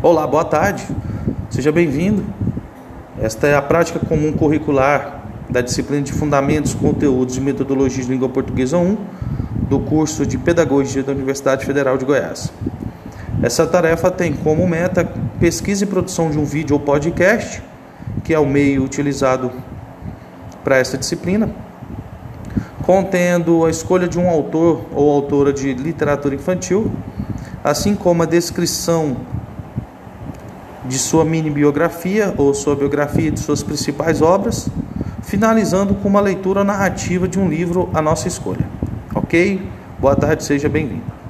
Olá, boa tarde. Seja bem-vindo. Esta é a prática comum curricular da disciplina de Fundamentos, Conteúdos e Metodologias de Língua Portuguesa 1 do curso de Pedagogia da Universidade Federal de Goiás. Essa tarefa tem como meta pesquisa e produção de um vídeo ou podcast, que é o meio utilizado para essa disciplina, contendo a escolha de um autor ou autora de literatura infantil, assim como a descrição de sua mini biografia ou sua biografia de suas principais obras, finalizando com uma leitura narrativa de um livro à nossa escolha. Ok? Boa tarde, seja bem-vindo.